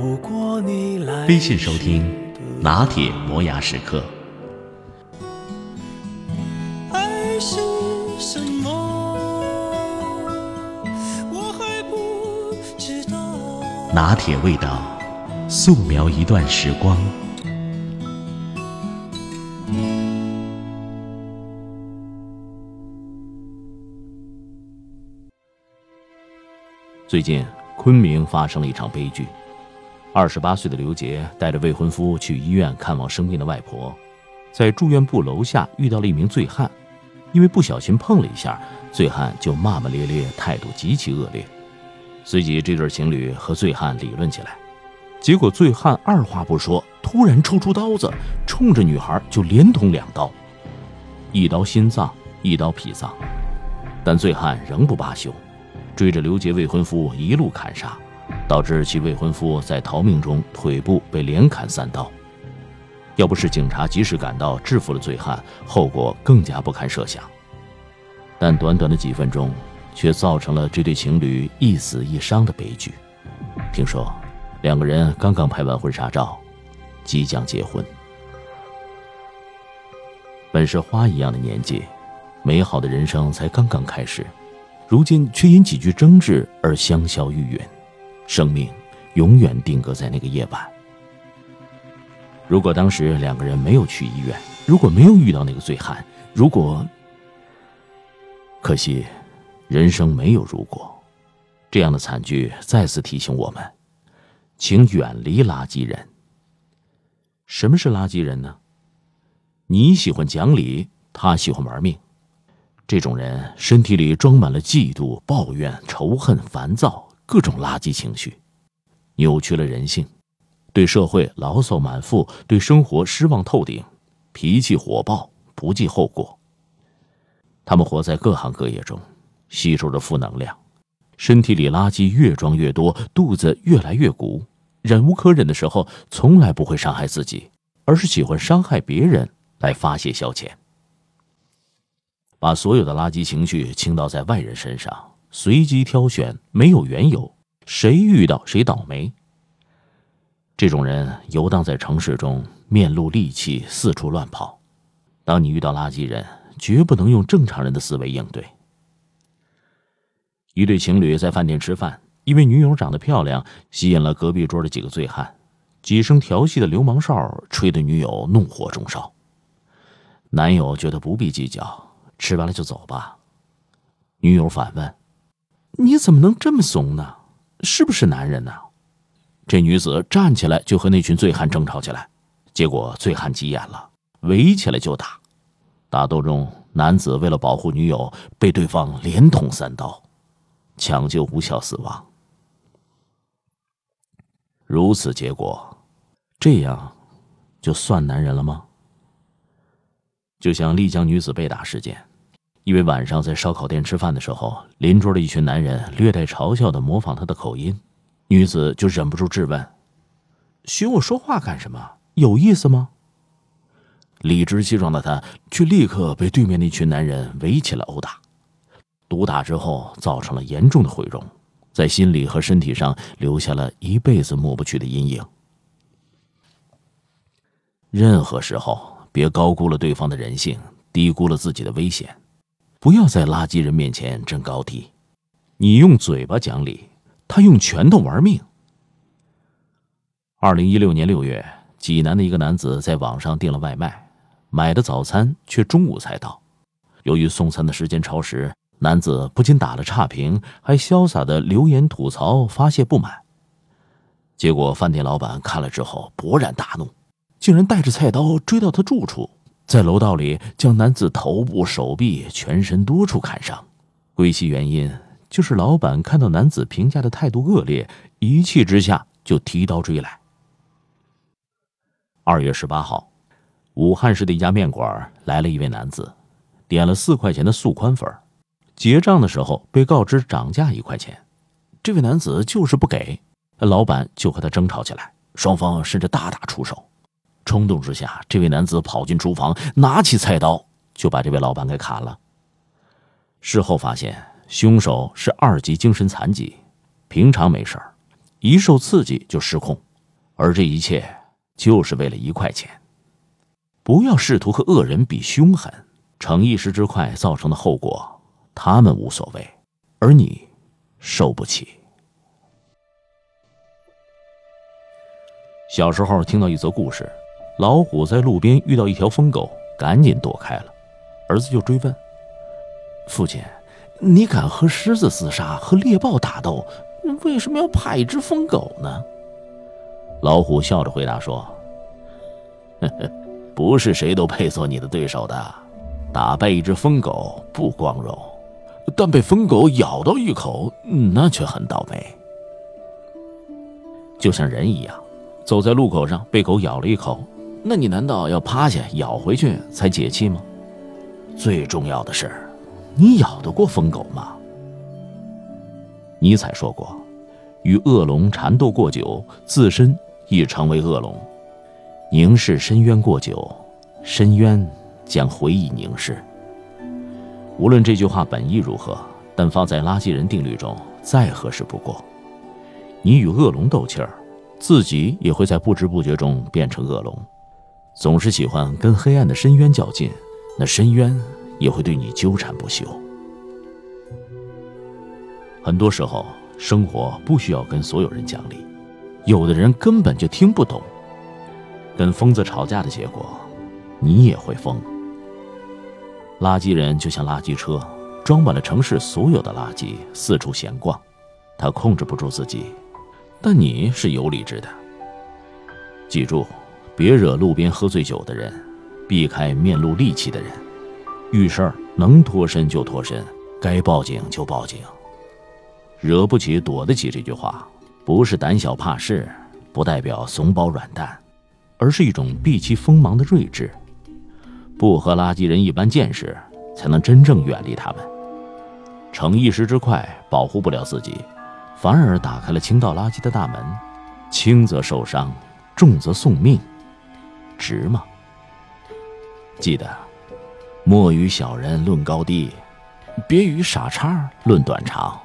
走过你来微信收听拿铁磨牙时刻。爱是什么？我还不知道。拿铁味道，素描一段时光。最近，昆明发生了一场悲剧。二十八岁的刘杰带着未婚夫去医院看望生病的外婆，在住院部楼下遇到了一名醉汉，因为不小心碰了一下，醉汉就骂骂咧咧，态度极其恶劣。随即，这对情侣和醉汉理论起来，结果醉汉二话不说，突然抽出刀子，冲着女孩就连捅两刀，一刀心脏，一刀脾脏，但醉汉仍不罢休，追着刘杰未婚夫一路砍杀。导致其未婚夫在逃命中腿部被连砍三刀。要不是警察及时赶到制服了醉汉，后果更加不堪设想。但短短的几分钟，却造成了这对情侣一死一伤的悲剧。听说，两个人刚刚拍完婚纱照，即将结婚。本是花一样的年纪，美好的人生才刚刚开始，如今却因几句争执而香消玉殒。生命永远定格在那个夜晚。如果当时两个人没有去医院，如果没有遇到那个醉汉，如果……可惜，人生没有如果。这样的惨剧再次提醒我们，请远离垃圾人。什么是垃圾人呢？你喜欢讲理，他喜欢玩命。这种人身体里装满了嫉妒、抱怨、仇恨、烦躁。各种垃圾情绪，扭曲了人性，对社会牢骚满腹，对生活失望透顶，脾气火爆，不计后果。他们活在各行各业中，吸收着负能量，身体里垃圾越装越多，肚子越来越鼓。忍无可忍的时候，从来不会伤害自己，而是喜欢伤害别人来发泄消遣，把所有的垃圾情绪倾倒在外人身上。随机挑选，没有缘由，谁遇到谁倒霉。这种人游荡在城市中，面露戾气，四处乱跑。当你遇到垃圾人，绝不能用正常人的思维应对。一对情侣在饭店吃饭，因为女友长得漂亮，吸引了隔壁桌的几个醉汉，几声调戏的流氓哨，吹得女友怒火中烧。男友觉得不必计较，吃完了就走吧。女友反问。你怎么能这么怂呢？是不是男人呢？这女子站起来就和那群醉汉争吵起来，结果醉汉急眼了，围起来就打。打斗中，男子为了保护女友，被对方连捅三刀，抢救无效死亡。如此结果，这样就算男人了吗？就像丽江女子被打事件。因为晚上在烧烤店吃饭的时候，邻桌的一群男人略带嘲笑的模仿他的口音，女子就忍不住质问：“学我说话干什么？有意思吗？”理直气壮的她却立刻被对面那群男人围起来殴打，毒打之后造成了严重的毁容，在心理和身体上留下了一辈子抹不去的阴影。任何时候，别高估了对方的人性，低估了自己的危险。不要在垃圾人面前争高低，你用嘴巴讲理，他用拳头玩命。二零一六年六月，济南的一个男子在网上订了外卖，买的早餐却中午才到。由于送餐的时间超时，男子不仅打了差评，还潇洒的留言吐槽发泄不满。结果饭店老板看了之后勃然大怒，竟然带着菜刀追到他住处。在楼道里，将男子头部、手臂、全身多处砍伤。归其原因，就是老板看到男子评价的态度恶劣，一气之下就提刀追来，二月十八号，武汉市的一家面馆来了一位男子，点了四块钱的素宽粉，结账的时候被告知涨价一块钱，这位男子就是不给，老板就和他争吵起来，双方甚至大打出手。冲动之下，这位男子跑进厨房，拿起菜刀就把这位老板给砍了。事后发现，凶手是二级精神残疾，平常没事儿，一受刺激就失控，而这一切就是为了一块钱。不要试图和恶人比凶狠，逞一时之快造成的后果，他们无所谓，而你受不起。小时候听到一则故事。老虎在路边遇到一条疯狗，赶紧躲开了。儿子就追问：“父亲，你敢和狮子厮杀，和猎豹打斗，为什么要怕一只疯狗呢？”老虎笑着回答说：“，不是谁都配做你的对手的。打败一只疯狗不光荣，但被疯狗咬到一口，那却很倒霉。就像人一样，走在路口上被狗咬了一口。”那你难道要趴下咬回去才解气吗？最重要的是，你咬得过疯狗吗？尼采说过：“与恶龙缠斗过久，自身亦成为恶龙；凝视深渊过久，深渊将回以凝视。”无论这句话本意如何，但放在垃圾人定律中再合适不过。你与恶龙斗气儿，自己也会在不知不觉中变成恶龙。总是喜欢跟黑暗的深渊较劲，那深渊也会对你纠缠不休。很多时候，生活不需要跟所有人讲理，有的人根本就听不懂。跟疯子吵架的结果，你也会疯。垃圾人就像垃圾车，装满了城市所有的垃圾，四处闲逛。他控制不住自己，但你是有理智的。记住。别惹路边喝醉酒的人，避开面露戾气的人。遇事儿能脱身就脱身，该报警就报警。惹不起躲得起这句话，不是胆小怕事，不代表怂包软蛋，而是一种避其锋芒的睿智。不和垃圾人一般见识，才能真正远离他们。逞一时之快，保护不了自己，反而打开了倾倒垃圾的大门。轻则受伤，重则送命。值吗？记得，莫与小人论高低，别与傻叉论短长。